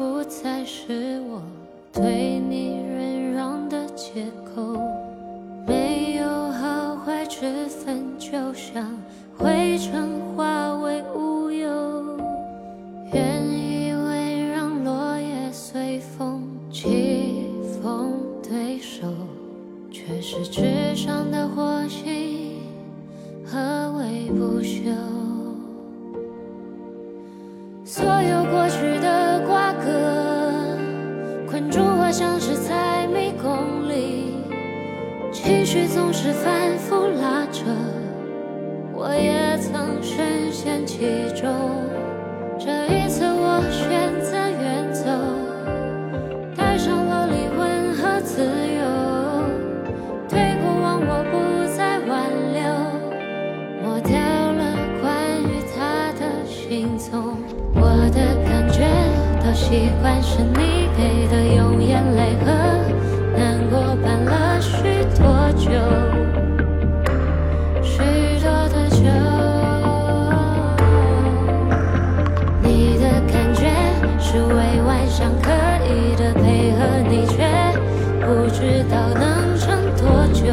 不再是我对你忍让的借口，没有好坏之分，就像灰尘化为乌有。原以为让落叶随风起风对手，却是纸上的火星，何为不朽？绪总是反复拉扯，我也曾深陷其中。这一次，我选择远走，带上了离婚和自由，对过往我不再挽留，抹掉了关于他的行踪。我的感觉都习惯是你给的，用眼泪知道能撑多久，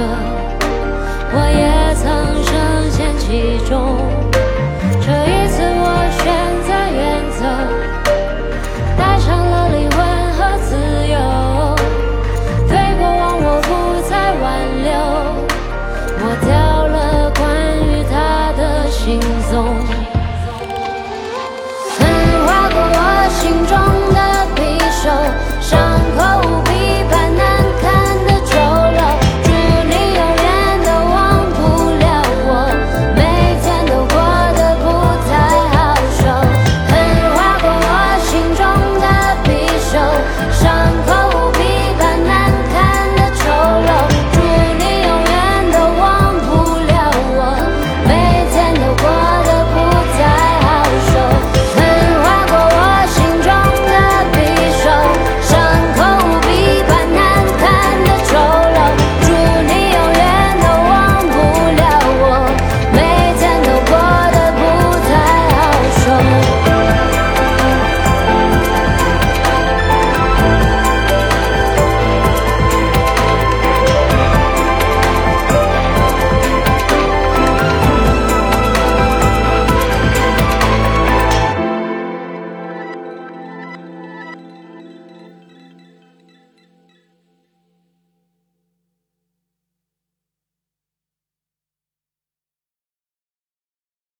这。